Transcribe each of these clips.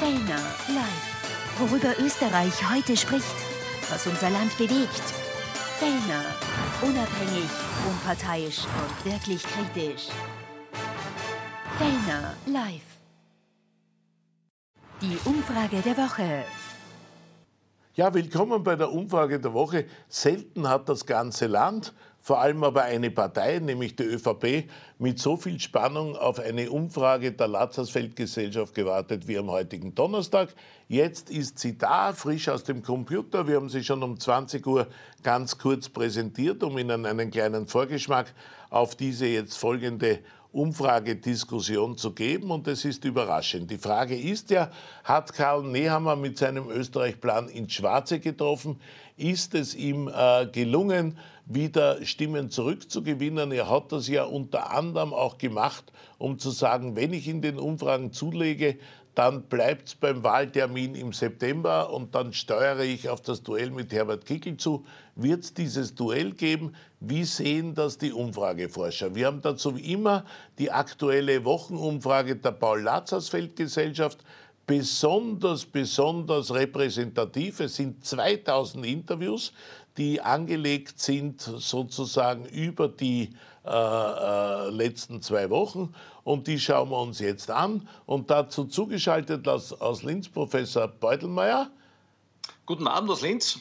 Fellner live. Worüber Österreich heute spricht, was unser Land bewegt. Fellner. Unabhängig, unparteiisch und wirklich kritisch. Fellner live. Die Umfrage der Woche. Ja, willkommen bei der Umfrage der Woche. Selten hat das ganze Land vor allem aber eine Partei, nämlich die ÖVP, mit so viel Spannung auf eine Umfrage der Lazarsfeld-Gesellschaft gewartet wie am heutigen Donnerstag. Jetzt ist sie da, frisch aus dem Computer. Wir haben sie schon um 20 Uhr ganz kurz präsentiert, um Ihnen einen kleinen Vorgeschmack auf diese jetzt folgende Umfragediskussion zu geben und es ist überraschend. Die Frage ist ja, hat Karl Nehammer mit seinem Österreich-Plan ins Schwarze getroffen? Ist es ihm äh, gelungen, wieder Stimmen zurückzugewinnen? Er hat das ja unter anderem auch gemacht, um zu sagen, wenn ich in den Umfragen zulege, dann bleibt es beim Wahltermin im September und dann steuere ich auf das Duell mit Herbert Kickel zu. Wird es dieses Duell geben? Wie sehen das die Umfrageforscher? Wir haben dazu wie immer die aktuelle Wochenumfrage der Paul-Lazarsfeld-Gesellschaft besonders, besonders repräsentativ. Es sind 2000 Interviews, die angelegt sind sozusagen über die äh, äh, letzten zwei Wochen. Und die schauen wir uns jetzt an. Und dazu zugeschaltet aus, aus Linz Professor Beutelmeier. Guten Abend aus Linz.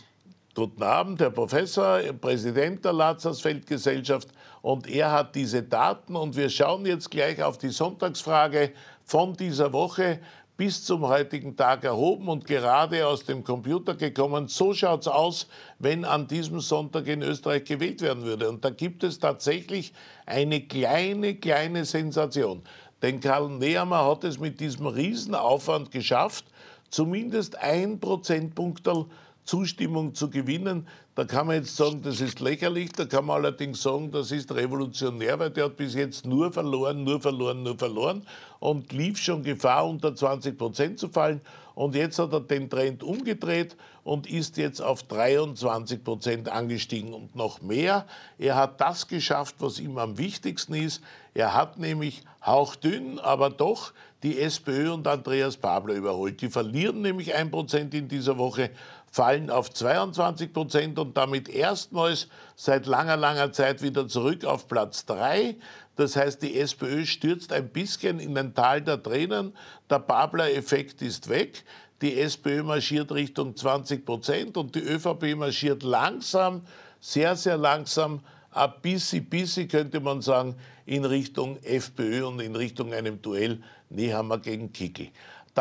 Guten Abend, Herr Professor, Präsident der Lazarsfeld-Gesellschaft. Und er hat diese Daten. Und wir schauen jetzt gleich auf die Sonntagsfrage von dieser Woche bis zum heutigen Tag erhoben und gerade aus dem Computer gekommen. So schaut es aus, wenn an diesem Sonntag in Österreich gewählt werden würde. Und da gibt es tatsächlich eine kleine, kleine Sensation. Denn Karl Nehammer hat es mit diesem Riesenaufwand geschafft, zumindest ein Prozentpunktel Zustimmung zu gewinnen. Da kann man jetzt sagen, das ist lächerlich, da kann man allerdings sagen, das ist revolutionär, weil der hat bis jetzt nur verloren, nur verloren, nur verloren und lief schon Gefahr, unter 20 Prozent zu fallen. Und jetzt hat er den Trend umgedreht und ist jetzt auf 23 Prozent angestiegen und noch mehr. Er hat das geschafft, was ihm am wichtigsten ist. Er hat nämlich hauchdünn, aber doch die SPÖ und Andreas Pabler überholt. Die verlieren nämlich ein Prozent in dieser Woche, fallen auf 22 Prozent und damit erstmals seit langer, langer Zeit wieder zurück auf Platz drei. Das heißt, die SPÖ stürzt ein bisschen in ein Tal der Tränen. Der Babler-Effekt ist weg. Die SPÖ marschiert Richtung 20 Prozent und die ÖVP marschiert langsam, sehr, sehr langsam, ein bisschen, bisschen könnte man sagen, in Richtung FPÖ und in Richtung einem Duell Nehammer gegen Kickel.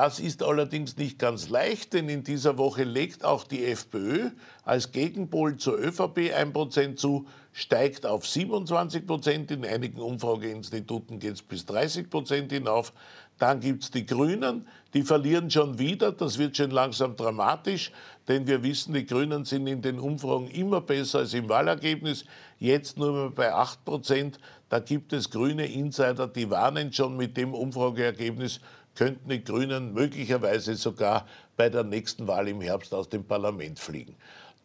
Das ist allerdings nicht ganz leicht, denn in dieser Woche legt auch die FPÖ als Gegenpol zur ÖVP ein Prozent zu, steigt auf 27 Prozent. In einigen Umfrageinstituten geht es bis 30 Prozent hinauf. Dann gibt es die Grünen, die verlieren schon wieder. Das wird schon langsam dramatisch, denn wir wissen, die Grünen sind in den Umfragen immer besser als im Wahlergebnis. Jetzt nur mehr bei 8 Prozent. Da gibt es grüne Insider, die warnen schon mit dem Umfrageergebnis könnten die Grünen möglicherweise sogar bei der nächsten Wahl im Herbst aus dem Parlament fliegen.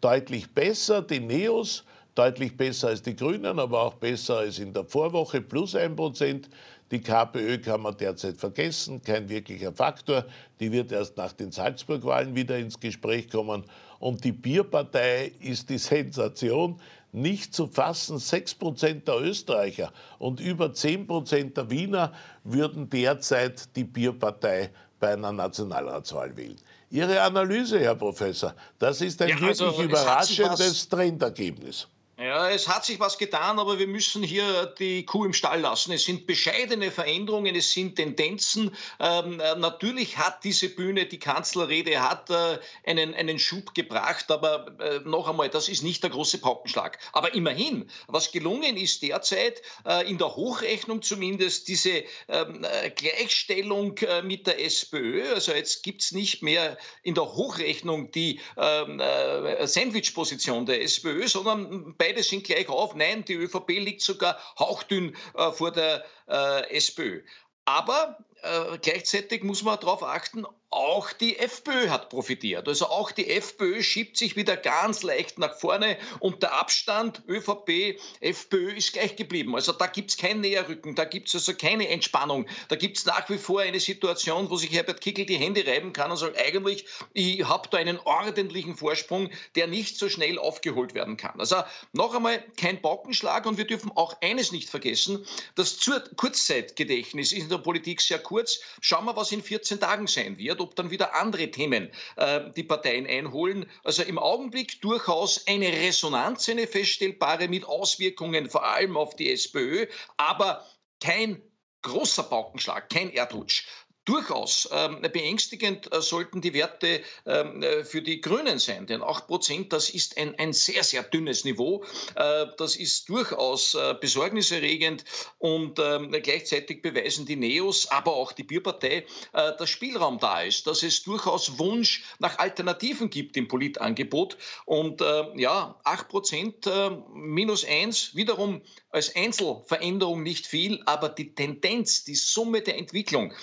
Deutlich besser die Neos, deutlich besser als die Grünen, aber auch besser als in der Vorwoche, plus ein Prozent. Die KPÖ kann man derzeit vergessen, kein wirklicher Faktor. Die wird erst nach den Salzburg-Wahlen wieder ins Gespräch kommen. Und die Bierpartei ist die Sensation nicht zu fassen. Sechs Prozent der Österreicher und über zehn Prozent der Wiener würden derzeit die Bierpartei bei einer Nationalratswahl wählen. Ihre Analyse, Herr Professor, das ist ein ja, also wirklich überraschendes Trendergebnis. Ja, es hat sich was getan, aber wir müssen hier die Kuh im Stall lassen. Es sind bescheidene Veränderungen, es sind Tendenzen. Ähm, äh, natürlich hat diese Bühne, die Kanzlerrede hat äh, einen, einen Schub gebracht, aber äh, noch einmal, das ist nicht der große Paukenschlag. Aber immerhin, was gelungen ist derzeit, äh, in der Hochrechnung zumindest, diese ähm, äh, Gleichstellung äh, mit der SPÖ. Also jetzt gibt es nicht mehr in der Hochrechnung die ähm, Sandwich-Position der SPÖ, sondern beide sind gleich auf. Nein, die ÖVP liegt sogar hauchdünn äh, vor der äh, SPÖ. Aber äh, gleichzeitig muss man darauf achten, auch die FPÖ hat profitiert. Also auch die FPÖ schiebt sich wieder ganz leicht nach vorne und der Abstand ÖVP, FPÖ ist gleich geblieben. Also da gibt es kein Näherrücken, da gibt es also keine Entspannung. Da gibt es nach wie vor eine Situation, wo sich Herbert Kickel die Hände reiben kann und sagt, eigentlich, ich habe da einen ordentlichen Vorsprung, der nicht so schnell aufgeholt werden kann. Also noch einmal kein Baukenschlag und wir dürfen auch eines nicht vergessen, das Kurzzeitgedächtnis ist in der Politik sehr kurz. Schauen wir, was in 14 Tagen sein wird, ob dann wieder andere Themen äh, die Parteien einholen. Also im Augenblick durchaus eine Resonanz, eine feststellbare mit Auswirkungen vor allem auf die SPÖ, aber kein großer Paukenschlag, kein Erdrutsch. Durchaus ähm, beängstigend äh, sollten die Werte ähm, äh, für die Grünen sein, denn 8 Prozent, das ist ein, ein sehr, sehr dünnes Niveau. Äh, das ist durchaus besorgniserregend und ähm, gleichzeitig beweisen die Neos, aber auch die Bierpartei, dass Spielraum da ist, dass es durchaus Wunsch nach Alternativen gibt im Politangebot. Und ja, 8 Prozent minus 1, wiederum als Einzelveränderung nicht viel, aber die Tendenz, die Summe der Entwicklung,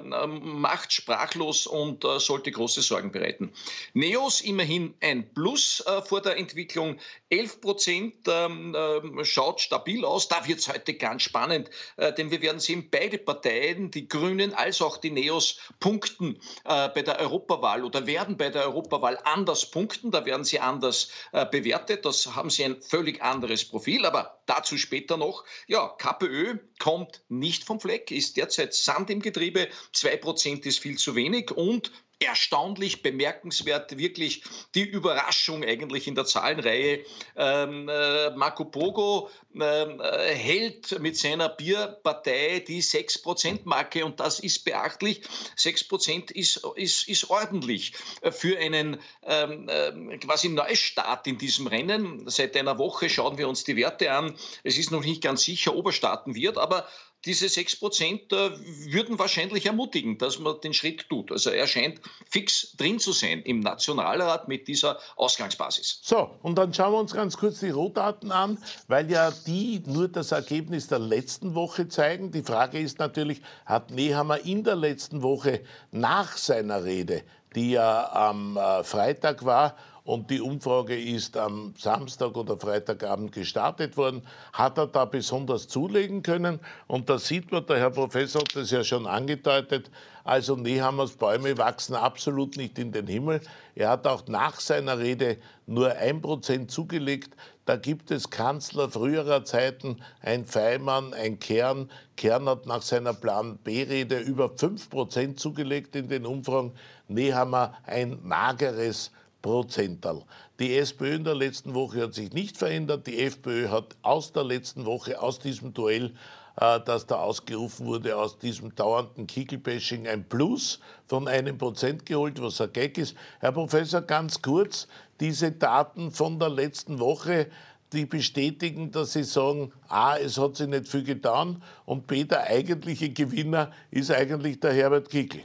macht sprachlos und äh, sollte große Sorgen bereiten. Neos immerhin ein Plus äh, vor der Entwicklung. 11 Prozent ähm, ähm, schaut stabil aus. Da wird es heute ganz spannend, äh, denn wir werden sehen, beide Parteien, die Grünen als auch die Neos, punkten bei der Europawahl oder werden bei der Europawahl anders punkten. Da werden sie anders bewertet. Das haben sie ein völlig anderes Profil, aber dazu später noch. Ja, KPÖ kommt nicht vom Fleck, ist derzeit Sand im Getriebe. 2% ist viel zu wenig und erstaunlich bemerkenswert, wirklich die Überraschung eigentlich in der Zahlenreihe. Ähm, äh, Marco Pogo ähm, äh, hält mit seiner Bierpartei die 6%-Marke und das ist beachtlich. 6% ist, ist, ist ordentlich für einen ähm, äh, quasi Neustart in diesem Rennen. Seit einer Woche schauen wir uns die Werte an. Es ist noch nicht ganz sicher, ob er starten wird, aber diese 6 Prozent äh, würden wahrscheinlich ermutigen, dass man den Schritt tut. Also er scheint fix drin zu sein im Nationalrat mit dieser Ausgangsbasis. So, und dann schauen wir uns ganz kurz die Rohdaten an, weil ja die nur das Ergebnis der letzten Woche zeigen. Die Frage ist natürlich, hat Nehammer in der letzten Woche nach seiner Rede, die ja am äh, Freitag war, und die Umfrage ist am Samstag oder Freitagabend gestartet worden. Hat er da besonders zulegen können? Und da sieht man, der Herr Professor hat das ja schon angedeutet, also Nehammers Bäume wachsen absolut nicht in den Himmel. Er hat auch nach seiner Rede nur ein Prozent zugelegt. Da gibt es Kanzler früherer Zeiten, ein Feimann, ein Kern. Kern hat nach seiner Plan B-Rede über fünf Prozent zugelegt in den Umfragen. Nehammer ein mageres Prozental. Die SPÖ in der letzten Woche hat sich nicht verändert. Die FPÖ hat aus der letzten Woche, aus diesem Duell, äh, das da ausgerufen wurde, aus diesem dauernden Kickelbashing ein Plus von einem Prozent geholt, was ein Gag ist. Herr Professor, ganz kurz, diese Daten von der letzten Woche, die bestätigen, dass sie sagen, A, es hat sich nicht viel getan und B, der eigentliche Gewinner ist eigentlich der Herbert Kickel.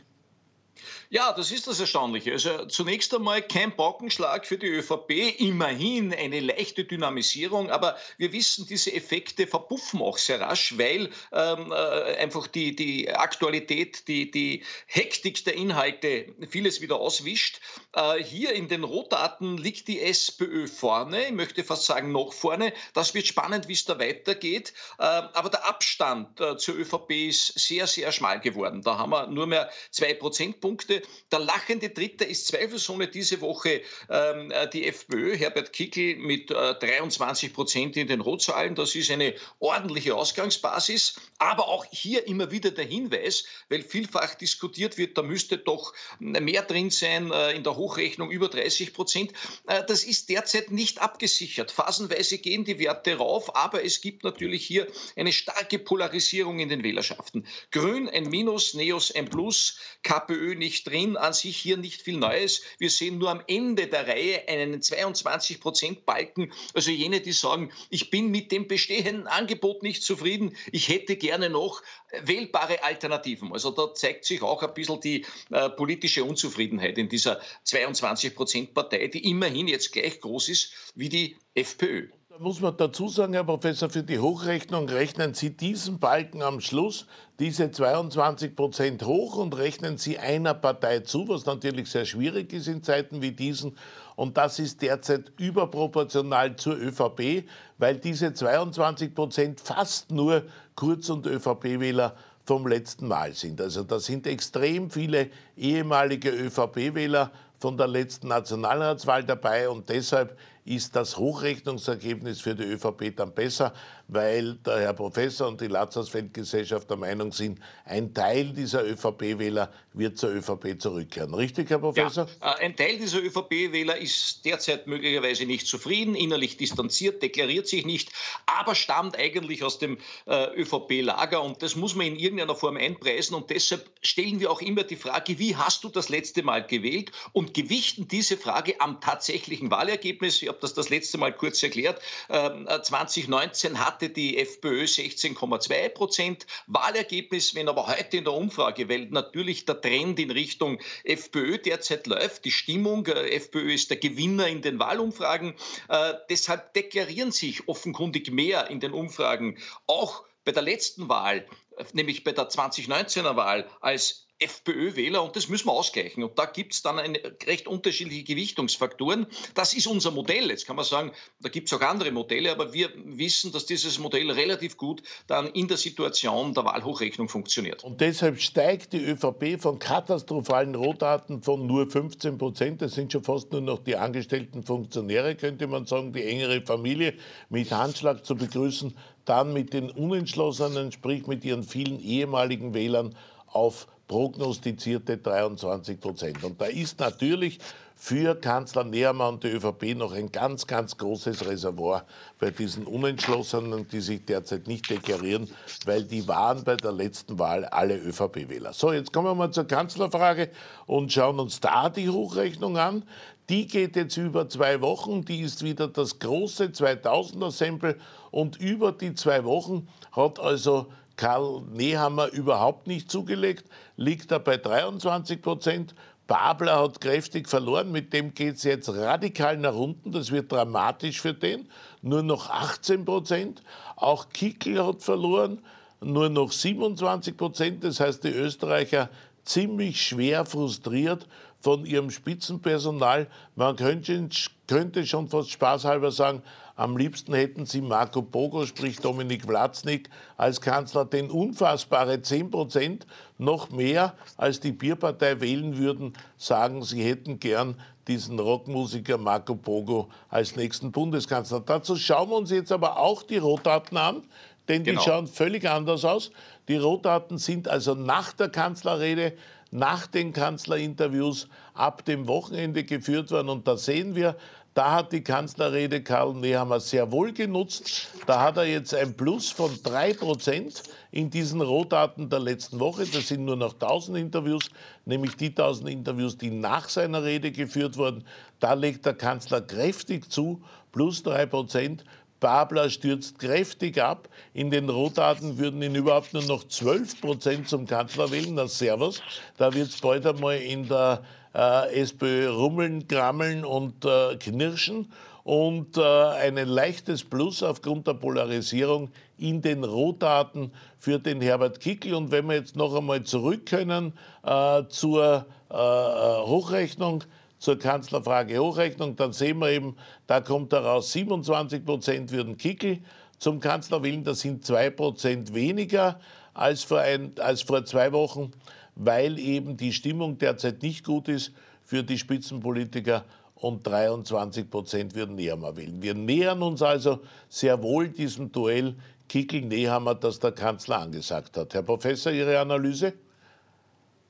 Ja, das ist das Erstaunliche. Also zunächst einmal kein Baukenschlag für die ÖVP, immerhin eine leichte Dynamisierung, aber wir wissen, diese Effekte verpuffen auch sehr rasch, weil ähm, äh, einfach die, die Aktualität, die, die Hektik der Inhalte vieles wieder auswischt. Äh, hier in den Rohdaten liegt die SPÖ vorne, ich möchte fast sagen noch vorne. Das wird spannend, wie es da weitergeht. Äh, aber der Abstand äh, zur ÖVP ist sehr, sehr schmal geworden. Da haben wir nur mehr zwei Prozentpunkte. Der lachende Dritte ist zweifelsohne diese Woche ähm, äh, die FPÖ, Herbert Kickel mit äh, 23 Prozent in den Rotzahlen. Das ist eine ordentliche Ausgangsbasis. Aber auch hier immer wieder der Hinweis, weil vielfach diskutiert wird, da müsste doch mehr drin sein, äh, in der Hochrechnung über 30 Prozent. Äh, das ist derzeit nicht abgesichert. Phasenweise gehen die Werte rauf, aber es gibt natürlich hier eine starke Polarisierung in den Wählerschaften. Grün ein Minus, Neos ein Plus, KPÖ nicht drin, an sich hier nicht viel Neues. Wir sehen nur am Ende der Reihe einen 22 Prozent Balken. Also jene, die sagen, ich bin mit dem bestehenden Angebot nicht zufrieden, ich hätte gerne noch wählbare Alternativen. Also da zeigt sich auch ein bisschen die äh, politische Unzufriedenheit in dieser 22 Prozent Partei, die immerhin jetzt gleich groß ist wie die FPÖ. Da muss man dazu sagen, Herr Professor, für die Hochrechnung rechnen Sie diesen Balken am Schluss, diese 22 Prozent hoch und rechnen Sie einer Partei zu, was natürlich sehr schwierig ist in Zeiten wie diesen. Und das ist derzeit überproportional zur ÖVP, weil diese 22 Prozent fast nur Kurz- und ÖVP-Wähler vom letzten Mal sind. Also da sind extrem viele ehemalige ÖVP-Wähler von der letzten Nationalratswahl dabei und deshalb ist das Hochrechnungsergebnis für die ÖVP dann besser, weil der Herr Professor und die Lazarsfeld-Gesellschaft der Meinung sind, ein Teil dieser ÖVP-Wähler wird zur ÖVP zurückkehren. Richtig, Herr Professor? Ja, äh, ein Teil dieser ÖVP-Wähler ist derzeit möglicherweise nicht zufrieden, innerlich distanziert, deklariert sich nicht, aber stammt eigentlich aus dem äh, ÖVP-Lager und das muss man in irgendeiner Form einpreisen und deshalb stellen wir auch immer die Frage, wie hast du das letzte Mal gewählt und gewichten diese Frage am tatsächlichen Wahlergebnis. Ich habe das das letzte Mal kurz erklärt. 2019 ähm, hatte die FPÖ 16,2 Prozent Wahlergebnis. Wenn aber heute in der Umfrage, weil natürlich der Trend in Richtung FPÖ derzeit läuft, die Stimmung, äh, FPÖ ist der Gewinner in den Wahlumfragen, äh, deshalb deklarieren sich offenkundig mehr in den Umfragen auch bei der letzten Wahl, äh, nämlich bei der 2019er Wahl, als FPÖ-Wähler und das müssen wir ausgleichen. Und da gibt es dann eine recht unterschiedliche Gewichtungsfaktoren. Das ist unser Modell. Jetzt kann man sagen, da gibt es auch andere Modelle, aber wir wissen, dass dieses Modell relativ gut dann in der Situation der Wahlhochrechnung funktioniert. Und deshalb steigt die ÖVP von katastrophalen Rohdaten von nur 15 Prozent. Das sind schon fast nur noch die angestellten Funktionäre, könnte man sagen, die engere Familie mit Handschlag zu begrüßen, dann mit den Unentschlossenen, sprich mit ihren vielen ehemaligen Wählern auf prognostizierte 23 Prozent. Und da ist natürlich für Kanzler Nehammer und die ÖVP noch ein ganz, ganz großes Reservoir bei diesen Unentschlossenen, die sich derzeit nicht deklarieren, weil die waren bei der letzten Wahl alle ÖVP-Wähler. So, jetzt kommen wir mal zur Kanzlerfrage und schauen uns da die Hochrechnung an. Die geht jetzt über zwei Wochen, die ist wieder das große 2000er-Sample und über die zwei Wochen hat also Karl Nehammer überhaupt nicht zugelegt, liegt er bei 23 Prozent. Babler hat kräftig verloren, mit dem geht es jetzt radikal nach unten, das wird dramatisch für den, nur noch 18 Prozent. Auch Kickel hat verloren, nur noch 27 Prozent, das heißt die Österreicher ziemlich schwer frustriert von ihrem Spitzenpersonal. Man könnte, könnte schon fast spaßhalber sagen, am liebsten hätten sie Marco Bogo, sprich Dominik Vlatznik, als Kanzler, denn unfassbare 10 Prozent, noch mehr als die Bierpartei wählen würden, sagen, sie hätten gern diesen Rockmusiker Marco Bogo als nächsten Bundeskanzler. Dazu schauen wir uns jetzt aber auch die Rohdaten an, denn die genau. schauen völlig anders aus. Die Rohdaten sind also nach der Kanzlerrede, nach den Kanzlerinterviews ab dem Wochenende geführt worden. Und da sehen wir, da hat die Kanzlerrede Karl Nehammer sehr wohl genutzt. Da hat er jetzt ein Plus von drei Prozent in diesen Rohdaten der letzten Woche. Das sind nur noch 1000 Interviews, nämlich die 1000 Interviews, die nach seiner Rede geführt wurden. Da legt der Kanzler kräftig zu, plus drei Prozent. Babler stürzt kräftig ab. In den Rohdaten würden ihn überhaupt nur noch 12 Prozent zum Kanzler wählen. Na, Servus. Da wird es bald einmal in der äh, SPÖ rummeln, krammeln und äh, knirschen und äh, ein leichtes Plus aufgrund der Polarisierung in den Rohdaten für den Herbert Kickl. Und wenn wir jetzt noch einmal zurück können äh, zur äh, äh, Hochrechnung, zur Kanzlerfrage Hochrechnung, dann sehen wir eben, da kommt heraus, 27 Prozent würden Kickl zum Kanzler wählen. Das sind zwei Prozent weniger als vor, ein, als vor zwei Wochen weil eben die Stimmung derzeit nicht gut ist für die Spitzenpolitiker und 23 Prozent würden Nehammer wählen. Wir nähern uns also sehr wohl diesem Duell Kickel-Nehammer, das der Kanzler angesagt hat. Herr Professor, Ihre Analyse?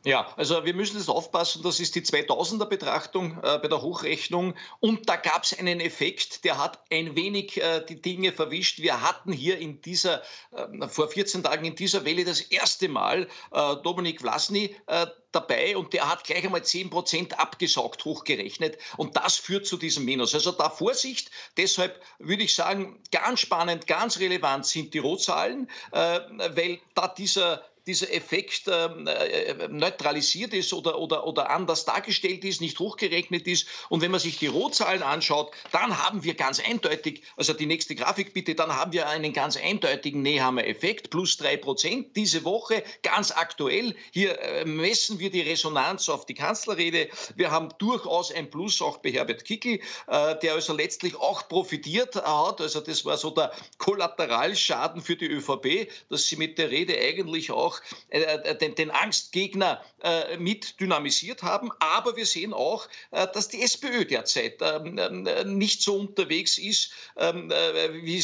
Ja, also wir müssen jetzt aufpassen, das ist die 2000er Betrachtung äh, bei der Hochrechnung und da gab es einen Effekt, der hat ein wenig äh, die Dinge verwischt. Wir hatten hier in dieser, äh, vor 14 Tagen in dieser Welle das erste Mal äh, Dominik Vlasny äh, dabei und der hat gleich einmal 10 Prozent abgesaugt, hochgerechnet und das führt zu diesem Minus. Also da Vorsicht, deshalb würde ich sagen, ganz spannend, ganz relevant sind die Rohzahlen, äh, weil da dieser dieser Effekt ähm, äh, neutralisiert ist oder, oder, oder anders dargestellt ist, nicht hochgerechnet ist. Und wenn man sich die Rohzahlen anschaut, dann haben wir ganz eindeutig, also die nächste Grafik bitte, dann haben wir einen ganz eindeutigen Nehammer-Effekt, plus drei Prozent diese Woche, ganz aktuell. Hier äh, messen wir die Resonanz auf die Kanzlerrede. Wir haben durchaus ein Plus auch bei Herbert Kickel, äh, der also letztlich auch profitiert hat. Also das war so der Kollateralschaden für die ÖVP, dass sie mit der Rede eigentlich auch äh, den, den, Angstgegner äh, mit dynamisiert haben. Aber wir sehen auch, äh, dass die SPÖ derzeit ähm, äh, nicht so unterwegs ist, ähm, äh, wie,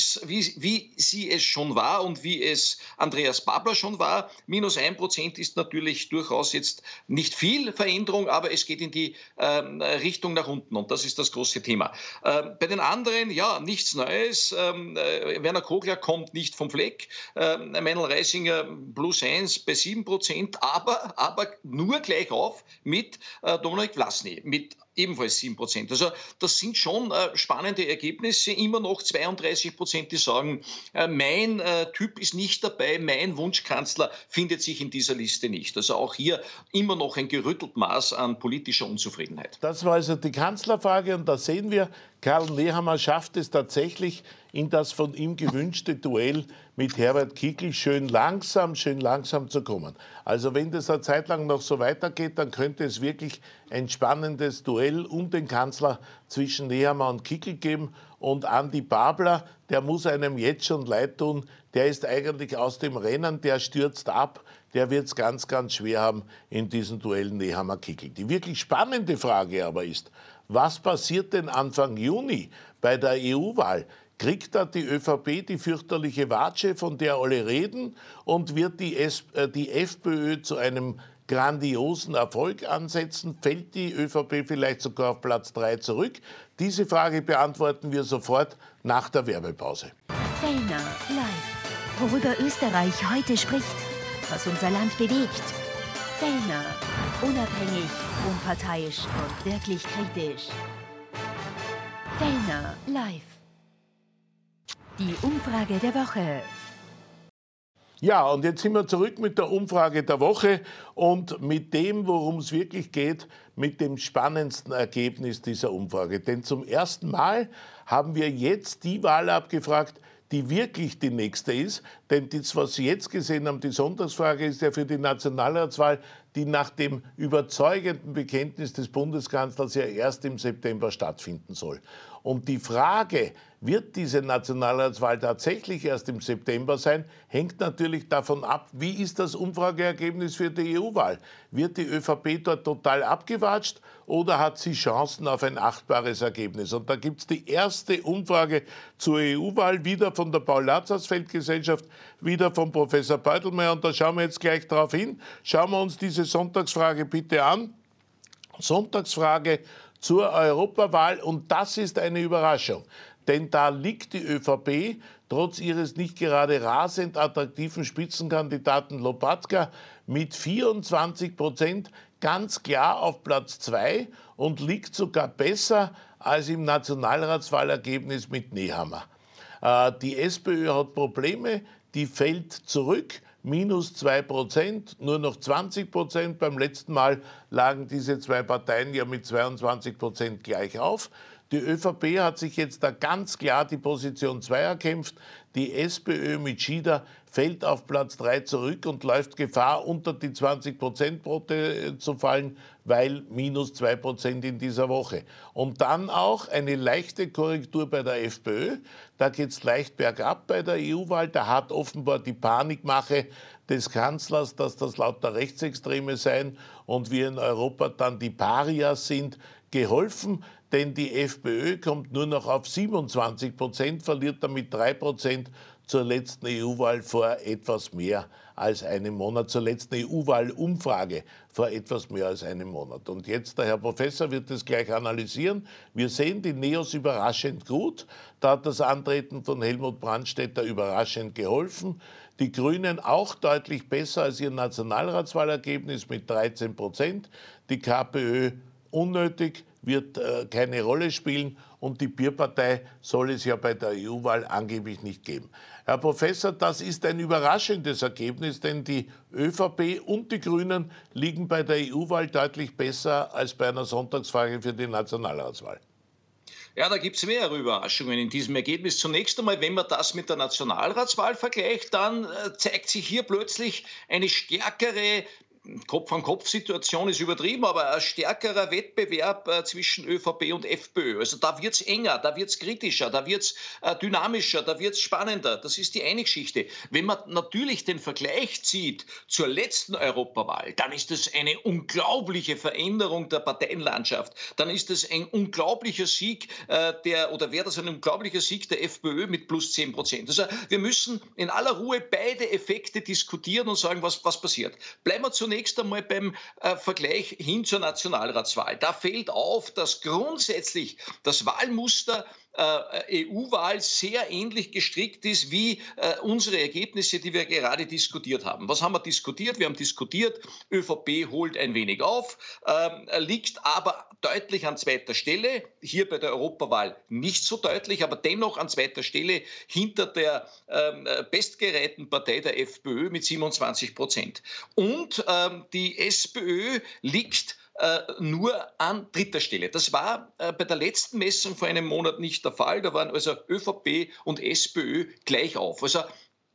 wie sie es schon war und wie es Andreas Babler schon war. Minus ein Prozent ist natürlich durchaus jetzt nicht viel Veränderung, aber es geht in die ähm, Richtung nach unten und das ist das große Thema. Ähm, bei den anderen, ja, nichts Neues. Ähm, äh, Werner Kogler kommt nicht vom Fleck. Ähm, Meinl Reisinger plus eins bei sieben Prozent, aber, aber nur gleich auf mit äh, Dominik Vlasny, mit ebenfalls 7 Prozent. Also das sind schon äh, spannende Ergebnisse. Immer noch 32 Prozent, die sagen, äh, mein äh, Typ ist nicht dabei, mein Wunschkanzler findet sich in dieser Liste nicht. Also auch hier immer noch ein gerüttelt Maß an politischer Unzufriedenheit. Das war also die Kanzlerfrage und da sehen wir, Karl Nehammer schafft es tatsächlich in das von ihm gewünschte Duell mit Herbert Kickl schön langsam, schön langsam zu kommen. Also wenn das eine Zeit lang noch so weitergeht, dann könnte es wirklich ein spannendes Duell um den Kanzler zwischen Nehammer und Kickl geben. Und Andi Babler, der muss einem jetzt schon leid tun, der ist eigentlich aus dem Rennen, der stürzt ab, der wird es ganz, ganz schwer haben in diesem Duell Nehammer-Kickl. Die wirklich spannende Frage aber ist, was passiert denn Anfang Juni bei der EU-Wahl? Kriegt da die ÖVP die fürchterliche Watsche, von der alle reden, und wird die, S äh, die FPÖ zu einem grandiosen Erfolg ansetzen? Fällt die ÖVP vielleicht sogar auf Platz 3 zurück? Diese Frage beantworten wir sofort nach der Werbepause. Fellner live. Worüber Österreich heute spricht, was unser Land bewegt. Fellner. Unabhängig, unparteiisch und wirklich kritisch. Fellner live. Die Umfrage der Woche. Ja, und jetzt sind wir zurück mit der Umfrage der Woche und mit dem, worum es wirklich geht, mit dem spannendsten Ergebnis dieser Umfrage. Denn zum ersten Mal haben wir jetzt die Wahl abgefragt, die wirklich die nächste ist. Denn das, was Sie jetzt gesehen haben, die Sonntagsfrage ist ja für die Nationalratswahl, die nach dem überzeugenden Bekenntnis des Bundeskanzlers ja erst im September stattfinden soll. Und die Frage, wird diese Nationalratswahl tatsächlich erst im September sein, hängt natürlich davon ab, wie ist das Umfrageergebnis für die EU-Wahl. Wird die ÖVP dort total abgewatscht oder hat sie Chancen auf ein achtbares Ergebnis? Und da gibt es die erste Umfrage zur EU-Wahl, wieder von der Paul-Lazarsfeld-Gesellschaft, wieder von Professor Beutelmeier. Und da schauen wir jetzt gleich drauf hin. Schauen wir uns diese Sonntagsfrage bitte an. Sonntagsfrage zur Europawahl und das ist eine Überraschung. Denn da liegt die ÖVP trotz ihres nicht gerade rasend attraktiven Spitzenkandidaten Lopatka mit 24 Prozent ganz klar auf Platz 2 und liegt sogar besser als im Nationalratswahlergebnis mit Nehammer. Äh, die SPÖ hat Probleme, die fällt zurück minus 2 Prozent, nur noch 20 Prozent. Beim letzten Mal lagen diese zwei Parteien ja mit 22 Prozent gleich auf. Die ÖVP hat sich jetzt da ganz klar die Position 2 erkämpft. Die SPÖ mit Schieder fällt auf Platz 3 zurück und läuft Gefahr, unter die 20-Prozent-Brote äh, zu fallen, weil minus 2 Prozent in dieser Woche. Und dann auch eine leichte Korrektur bei der FPÖ. Da geht es leicht bergab bei der EU-Wahl. Da hat offenbar die Panikmache des Kanzlers, dass das lauter Rechtsextreme seien und wir in Europa dann die Parias sind, geholfen denn die FPÖ kommt nur noch auf 27 Prozent, verliert damit drei Prozent zur letzten EU-Wahl vor etwas mehr als einem Monat, zur letzten EU-Wahl-Umfrage vor etwas mehr als einem Monat. Und jetzt, der Herr Professor wird das gleich analysieren. Wir sehen die Neos überraschend gut. Da hat das Antreten von Helmut Brandstätter überraschend geholfen. Die Grünen auch deutlich besser als ihr Nationalratswahlergebnis mit 13 Prozent. Die KPÖ unnötig wird äh, keine Rolle spielen und die Bierpartei soll es ja bei der EU-Wahl angeblich nicht geben. Herr Professor, das ist ein überraschendes Ergebnis, denn die ÖVP und die Grünen liegen bei der EU-Wahl deutlich besser als bei einer Sonntagsfrage für die Nationalratswahl. Ja, da gibt es mehrere Überraschungen in diesem Ergebnis. Zunächst einmal, wenn man das mit der Nationalratswahl vergleicht, dann äh, zeigt sich hier plötzlich eine stärkere Kopf-an-Kopf-Situation ist übertrieben, aber ein stärkerer Wettbewerb äh, zwischen ÖVP und FPÖ. Also da wird es enger, da wird es kritischer, da wird es äh, dynamischer, da wird es spannender. Das ist die eine Geschichte. Wenn man natürlich den Vergleich zieht zur letzten Europawahl, dann ist das eine unglaubliche Veränderung der Parteienlandschaft. Dann ist das ein unglaublicher Sieg äh, der, oder wäre das ein unglaublicher Sieg der FPÖ mit plus 10 Prozent. Also wir müssen in aller Ruhe beide Effekte diskutieren und sagen, was, was passiert. Bleiben wir zunächst zunächst einmal beim äh, Vergleich hin zur Nationalratswahl. Da fällt auf, dass grundsätzlich das Wahlmuster äh, EU-Wahl sehr ähnlich gestrickt ist wie äh, unsere Ergebnisse, die wir gerade diskutiert haben. Was haben wir diskutiert? Wir haben diskutiert, ÖVP holt ein wenig auf, ähm, liegt aber deutlich an zweiter Stelle. Hier bei der Europawahl nicht so deutlich, aber dennoch an zweiter Stelle hinter der ähm, bestgereihten Partei der FPÖ mit 27 Prozent. Und ähm, die SPÖ liegt äh, nur an dritter Stelle. Das war äh, bei der letzten Messung vor einem Monat nicht der Fall. Da waren also ÖVP und SPÖ gleich auf. Also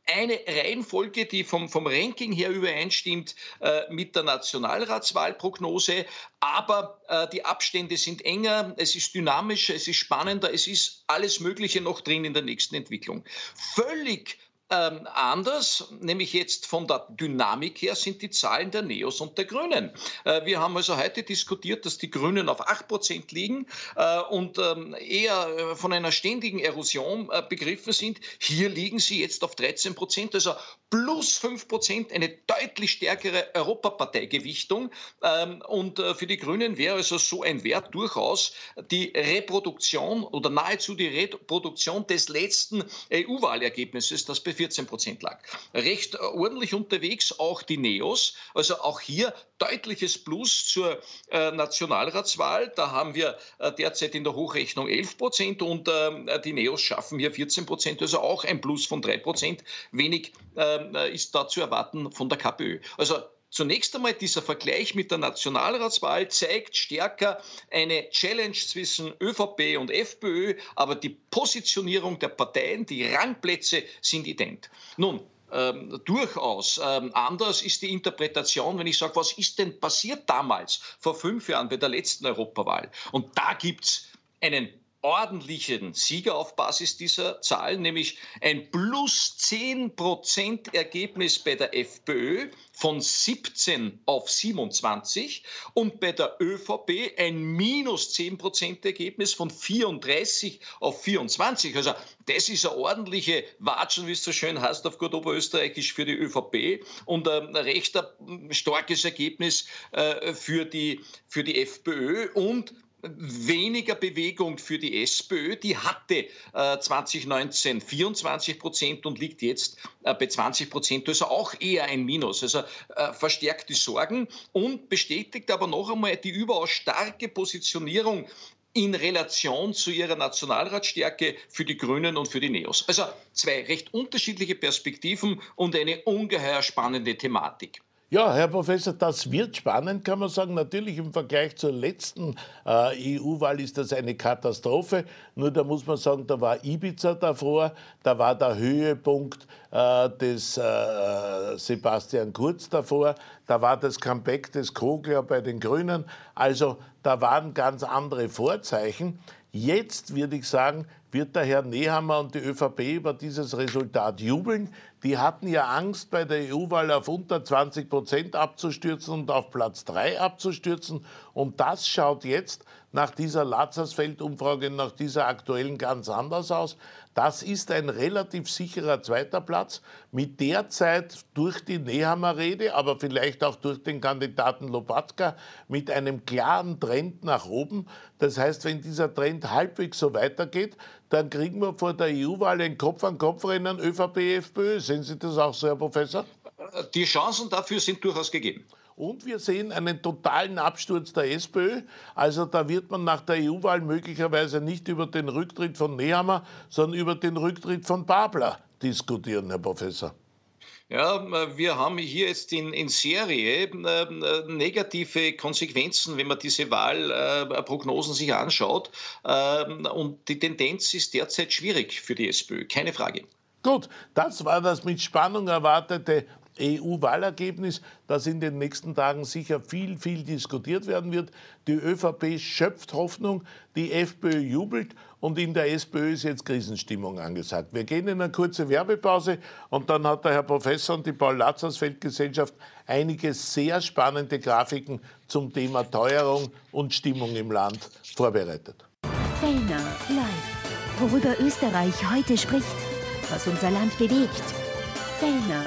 eine Reihenfolge, die vom, vom Ranking her übereinstimmt äh, mit der Nationalratswahlprognose. Aber äh, die Abstände sind enger, es ist dynamischer, es ist spannender, es ist alles Mögliche noch drin in der nächsten Entwicklung. Völlig ähm, anders, nämlich jetzt von der Dynamik her, sind die Zahlen der Neos und der Grünen. Äh, wir haben also heute diskutiert, dass die Grünen auf 8% liegen äh, und ähm, eher äh, von einer ständigen Erosion äh, begriffen sind. Hier liegen sie jetzt auf 13%, also plus 5%, eine deutlich stärkere Europaparteigewichtung. Ähm, und äh, für die Grünen wäre also so ein Wert durchaus die Reproduktion oder nahezu die Reproduktion des letzten EU-Wahlergebnisses, das 14 Prozent lag. Recht ordentlich unterwegs auch die Neos, also auch hier deutliches Plus zur äh, Nationalratswahl. Da haben wir äh, derzeit in der Hochrechnung 11 Prozent und äh, die Neos schaffen hier 14 Prozent, also auch ein Plus von 3 Prozent. Wenig äh, ist da zu erwarten von der KPÖ. Also Zunächst einmal dieser Vergleich mit der Nationalratswahl zeigt stärker eine Challenge zwischen ÖVP und FPÖ, aber die Positionierung der Parteien, die Rangplätze sind ident. Nun, ähm, durchaus ähm, anders ist die Interpretation, wenn ich sage, was ist denn passiert damals, vor fünf Jahren bei der letzten Europawahl? Und da gibt es einen ordentlichen Sieger auf Basis dieser Zahlen, nämlich ein plus 10 Prozent Ergebnis bei der FPÖ von 17 auf 27 und bei der ÖVP ein minus 10 Prozent Ergebnis von 34 auf 24. Also das ist eine ordentliche Watschen, wie es so schön heißt auf gut Oberösterreichisch für die ÖVP und ein recht starkes Ergebnis äh, für die, für die FPÖ und weniger Bewegung für die SPÖ. Die hatte äh, 2019 24 Prozent und liegt jetzt äh, bei 20 Prozent. Also auch eher ein Minus. Also äh, verstärkt die Sorgen und bestätigt aber noch einmal die überaus starke Positionierung in Relation zu ihrer Nationalratsstärke für die Grünen und für die Neos. Also zwei recht unterschiedliche Perspektiven und eine ungeheuer spannende Thematik. Ja, Herr Professor, das wird spannend, kann man sagen. Natürlich im Vergleich zur letzten äh, EU-Wahl ist das eine Katastrophe. Nur da muss man sagen, da war Ibiza davor, da war der Höhepunkt äh, des äh, Sebastian Kurz davor, da war das Comeback des Kogler bei den Grünen. Also da waren ganz andere Vorzeichen. Jetzt würde ich sagen, wird der Herr Nehammer und die ÖVP über dieses Resultat jubeln. Die hatten ja Angst, bei der EU-Wahl auf unter 20 Prozent abzustürzen und auf Platz 3 abzustürzen. Und das schaut jetzt nach dieser Lazarsfeld-Umfrage, nach dieser aktuellen ganz anders aus. Das ist ein relativ sicherer zweiter Platz mit derzeit durch die Nehammer-Rede, aber vielleicht auch durch den Kandidaten Lopatka mit einem klaren Trend nach oben. Das heißt, wenn dieser Trend halbwegs so weitergeht, dann kriegen wir vor der EU-Wahl ein Kopf-an-Kopf-Rennen ÖVP-FPÖ. Sehen Sie das auch so, Herr Professor? Die Chancen dafür sind durchaus gegeben. Und wir sehen einen totalen Absturz der SPÖ. Also da wird man nach der EU-Wahl möglicherweise nicht über den Rücktritt von Nehammer, sondern über den Rücktritt von Babler diskutieren, Herr Professor. Ja, wir haben hier jetzt in, in Serie äh, negative Konsequenzen, wenn man diese Wahlprognosen äh, sich anschaut. Äh, und die Tendenz ist derzeit schwierig für die SPÖ, keine Frage. Gut, das war das mit Spannung erwartete EU-Wahlergebnis, das in den nächsten Tagen sicher viel, viel diskutiert werden wird. Die ÖVP schöpft Hoffnung, die FPÖ jubelt und in der SPÖ ist jetzt Krisenstimmung angesagt. Wir gehen in eine kurze Werbepause und dann hat der Herr Professor und die Paul-Lazarsfeld-Gesellschaft einige sehr spannende Grafiken zum Thema Teuerung und Stimmung im Land vorbereitet. Fellner live. Worüber Österreich heute spricht, was unser Land bewegt. Fellner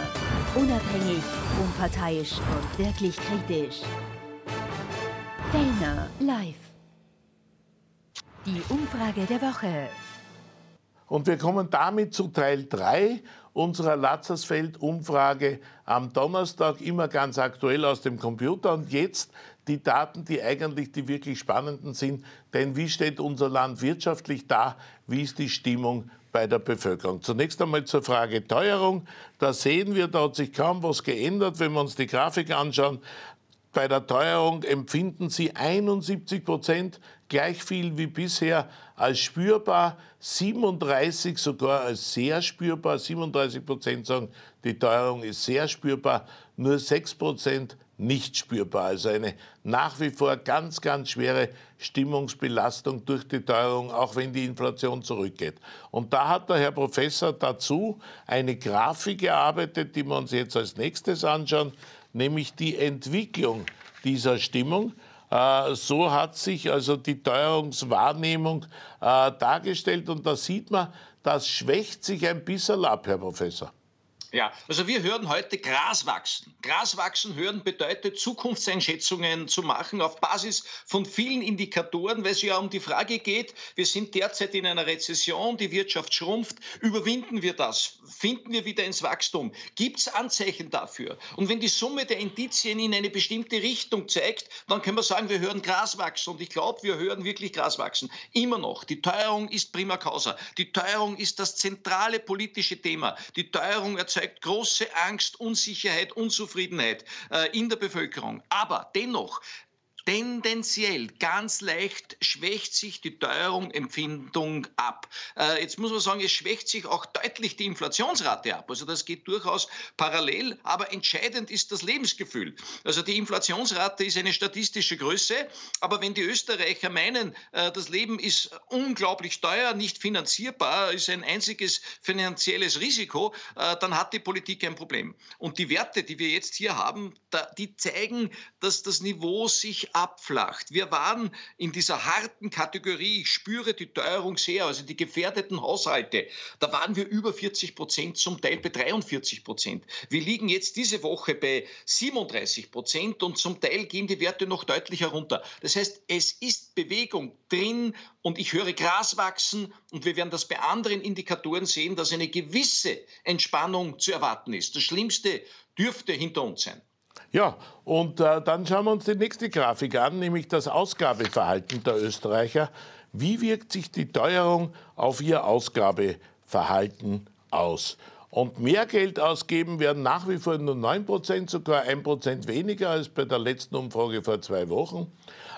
Unabhängig, unparteiisch und wirklich kritisch. Fellner live. Die Umfrage der Woche. Und wir kommen damit zu Teil 3 unserer Latzersfeld-Umfrage am Donnerstag, immer ganz aktuell aus dem Computer. Und jetzt die Daten, die eigentlich die wirklich spannenden sind. Denn wie steht unser Land wirtschaftlich da? Wie ist die Stimmung bei der Bevölkerung. Zunächst einmal zur Frage Teuerung. Da sehen wir, da hat sich kaum was geändert, wenn wir uns die Grafik anschauen. Bei der Teuerung empfinden Sie 71 Prozent gleich viel wie bisher als spürbar, 37 sogar als sehr spürbar. 37 Prozent sagen, die Teuerung ist sehr spürbar, nur 6 Prozent nicht spürbar. Also eine nach wie vor ganz, ganz schwere Stimmungsbelastung durch die Teuerung, auch wenn die Inflation zurückgeht. Und da hat der Herr Professor dazu eine Grafik erarbeitet, die wir uns jetzt als nächstes anschauen, nämlich die Entwicklung dieser Stimmung. Äh, so hat sich also die Teuerungswahrnehmung äh, dargestellt und da sieht man, das schwächt sich ein bisschen ab, Herr Professor. Ja, also wir hören heute Gras wachsen. Gras wachsen hören bedeutet, Zukunftseinschätzungen zu machen auf Basis von vielen Indikatoren, weil es ja um die Frage geht, wir sind derzeit in einer Rezession, die Wirtschaft schrumpft. Überwinden wir das? Finden wir wieder ins Wachstum? Gibt es Anzeichen dafür? Und wenn die Summe der Indizien in eine bestimmte Richtung zeigt, dann können wir sagen, wir hören Gras wachsen. Und ich glaube, wir hören wirklich Gras wachsen. Immer noch. Die Teuerung ist prima causa. Die Teuerung ist das zentrale politische Thema. Die Teuerung erzeugt erzeugt große Angst, Unsicherheit, Unzufriedenheit äh, in der Bevölkerung. Aber dennoch, tendenziell ganz leicht schwächt sich die Teuerung-Empfindung ab. Äh, jetzt muss man sagen, es schwächt sich auch deutlich die Inflationsrate ab. Also das geht durchaus parallel, aber entscheidend ist das Lebensgefühl. Also die Inflationsrate ist eine statistische Größe, aber wenn die Österreicher meinen, äh, das Leben ist unglaublich teuer, nicht finanzierbar, ist ein einziges finanzielles Risiko, äh, dann hat die Politik ein Problem. Und die Werte, die wir jetzt hier haben, die zeigen, dass das Niveau sich abflacht. Wir waren in dieser harten Kategorie, ich spüre die Teuerung sehr, also die gefährdeten Haushalte, da waren wir über 40 Prozent, zum Teil bei 43 Prozent. Wir liegen jetzt diese Woche bei 37 Prozent und zum Teil gehen die Werte noch deutlich herunter. Das heißt, es ist Bewegung drin und ich höre Gras wachsen und wir werden das bei anderen Indikatoren sehen, dass eine gewisse Entspannung zu erwarten ist. Das Schlimmste dürfte hinter uns sein. Ja, und äh, dann schauen wir uns die nächste Grafik an, nämlich das Ausgabeverhalten der Österreicher. Wie wirkt sich die Teuerung auf ihr Ausgabeverhalten aus? Und mehr Geld ausgeben werden nach wie vor nur 9%, sogar 1% weniger als bei der letzten Umfrage vor zwei Wochen.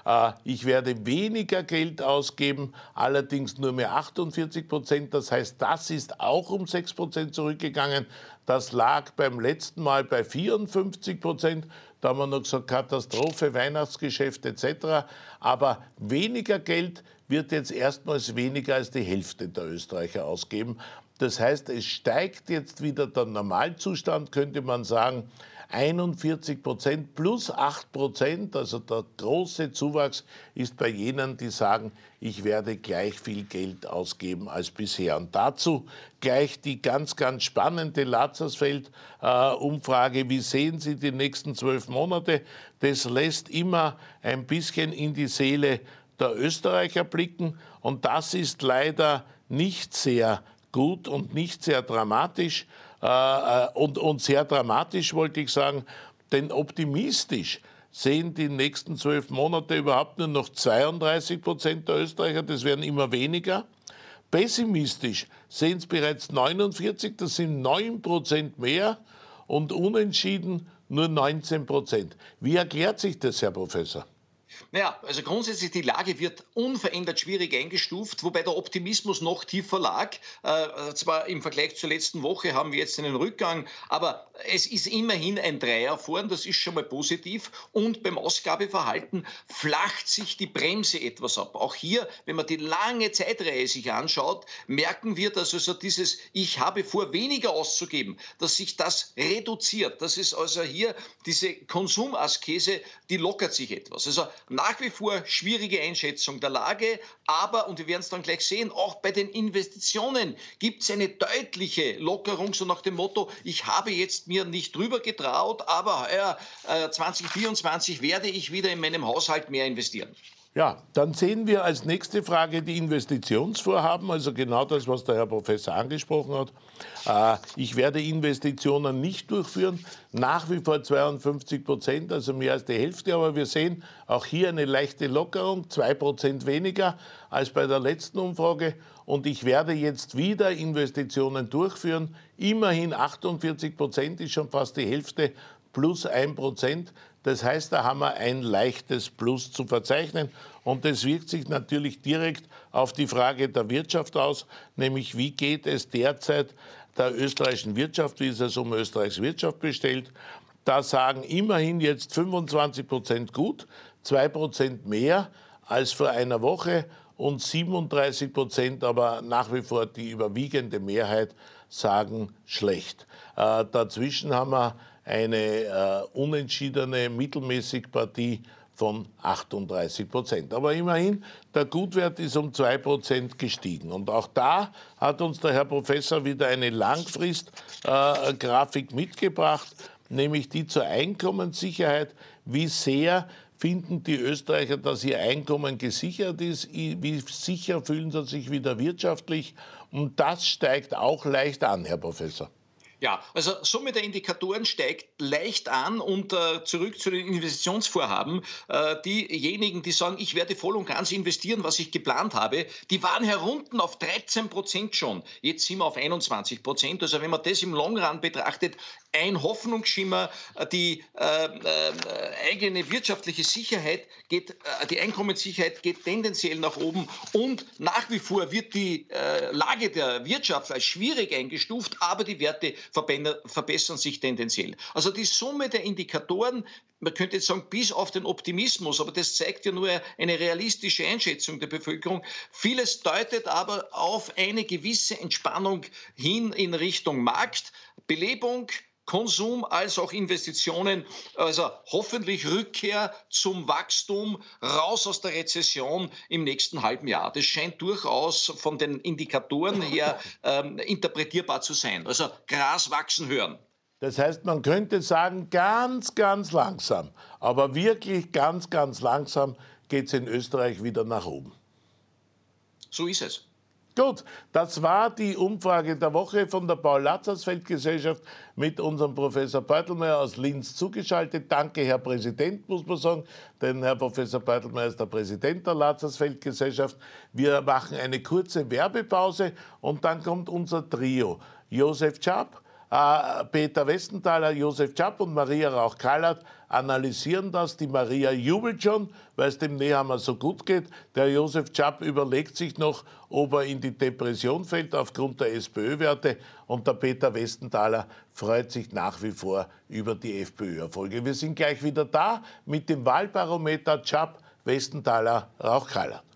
Äh, ich werde weniger Geld ausgeben, allerdings nur mehr 48% Das heißt, das ist auch um 6 zurückgegangen. Das lag beim letzten Mal bei 54 Prozent. Da haben wir noch gesagt, Katastrophe, Weihnachtsgeschäft etc. Aber weniger Geld wird jetzt erstmals weniger als die Hälfte der Österreicher ausgeben. Das heißt, es steigt jetzt wieder der Normalzustand, könnte man sagen. 41 Prozent plus 8 Prozent, also der große Zuwachs ist bei jenen, die sagen, ich werde gleich viel Geld ausgeben als bisher. Und dazu gleich die ganz, ganz spannende Lazarsfeld-Umfrage. Wie sehen Sie die nächsten zwölf Monate? Das lässt immer ein bisschen in die Seele der Österreicher blicken. Und das ist leider nicht sehr gut und nicht sehr dramatisch. Äh, äh, und, und sehr dramatisch wollte ich sagen, Denn optimistisch sehen die nächsten zwölf Monate überhaupt nur noch 32 Prozent der Österreicher, das werden immer weniger. Pessimistisch sehen es bereits 49, das sind 9 Prozent mehr und unentschieden nur 19 Prozent. Wie erklärt sich das, Herr Professor? Naja, also grundsätzlich die Lage wird unverändert schwierig eingestuft, wobei der Optimismus noch tiefer lag. Äh, zwar im Vergleich zur letzten Woche haben wir jetzt einen Rückgang, aber es ist immerhin ein Dreier vorn, das ist schon mal positiv. Und beim Ausgabeverhalten flacht sich die Bremse etwas ab. Auch hier, wenn man die lange Zeitreihe sich anschaut, merken wir, dass also dieses Ich habe vor, weniger auszugeben, dass sich das reduziert. Das ist also hier diese Konsumaskese, die lockert sich etwas. Also nach wie vor schwierige Einschätzung der Lage, aber, und wir werden es dann gleich sehen, auch bei den Investitionen gibt es eine deutliche Lockerung, so nach dem Motto, ich habe jetzt mir nicht drüber getraut, aber heuer äh, 2024 werde ich wieder in meinem Haushalt mehr investieren. Ja, dann sehen wir als nächste Frage die Investitionsvorhaben, also genau das, was der Herr Professor angesprochen hat. Äh, ich werde Investitionen nicht durchführen, nach wie vor 52 Prozent, also mehr als die Hälfte, aber wir sehen auch hier eine leichte Lockerung, zwei Prozent weniger als bei der letzten Umfrage. Und ich werde jetzt wieder Investitionen durchführen. Immerhin 48 Prozent ist schon fast die Hälfte plus ein Prozent. Das heißt, da haben wir ein leichtes Plus zu verzeichnen. Und das wirkt sich natürlich direkt auf die Frage der Wirtschaft aus, nämlich wie geht es derzeit der österreichischen Wirtschaft, wie ist es um Österreichs Wirtschaft bestellt. Da sagen immerhin jetzt 25 Prozent gut, 2 Prozent mehr als vor einer Woche und 37 Prozent, aber nach wie vor die überwiegende Mehrheit sagen schlecht. Äh, dazwischen haben wir eine äh, unentschiedene Mittelmäßigpartie von 38 Prozent. Aber immerhin, der Gutwert ist um 2 Prozent gestiegen. Und auch da hat uns der Herr Professor wieder eine Langfristgrafik äh, mitgebracht, nämlich die zur Einkommenssicherheit, wie sehr finden die Österreicher, dass ihr Einkommen gesichert ist, wie sicher fühlen sie sich wieder wirtschaftlich. Und das steigt auch leicht an, Herr Professor. Ja, also Summe der Indikatoren steigt leicht an und äh, zurück zu den Investitionsvorhaben. Äh, diejenigen, die sagen, ich werde voll und ganz investieren, was ich geplant habe, die waren herunten auf 13 Prozent schon. Jetzt sind wir auf 21 Prozent. Also wenn man das im Long Run betrachtet, ein Hoffnungsschimmer, äh, die äh, äh, eigene wirtschaftliche Sicherheit geht, äh, die Einkommenssicherheit geht tendenziell nach oben und nach wie vor wird die äh, Lage der Wirtschaft als schwierig eingestuft, aber die Werte verbessern sich tendenziell. Also die Summe der Indikatoren, man könnte jetzt sagen, bis auf den Optimismus, aber das zeigt ja nur eine realistische Einschätzung der Bevölkerung. Vieles deutet aber auf eine gewisse Entspannung hin in Richtung Markt, Belebung, Konsum als auch Investitionen, also hoffentlich Rückkehr zum Wachstum, raus aus der Rezession im nächsten halben Jahr. Das scheint durchaus von den Indikatoren her ähm, interpretierbar zu sein. Also Gras wachsen hören. Das heißt, man könnte sagen, ganz, ganz langsam, aber wirklich ganz, ganz langsam geht es in Österreich wieder nach oben. So ist es. Gut, das war die Umfrage der Woche von der Paul-Lazarsfeld-Gesellschaft mit unserem Professor Beutelmeier aus Linz zugeschaltet. Danke, Herr Präsident, muss man sagen, denn Herr Professor Beutelmeier ist der Präsident der Lazarsfeld-Gesellschaft. Wir machen eine kurze Werbepause und dann kommt unser Trio. Josef Czap, Peter Westenthaler, Josef Czap und Maria Rauch-Kallert analysieren das. Die Maria jubelt schon, weil es dem Nehammer so gut geht. Der Josef Czap überlegt sich noch, ob er in die Depression fällt aufgrund der SPÖ-Werte. Und der Peter Westenthaler freut sich nach wie vor über die FPÖ-Erfolge. Wir sind gleich wieder da mit dem Wahlbarometer Czap, Westenthaler, Rauch-Kallert.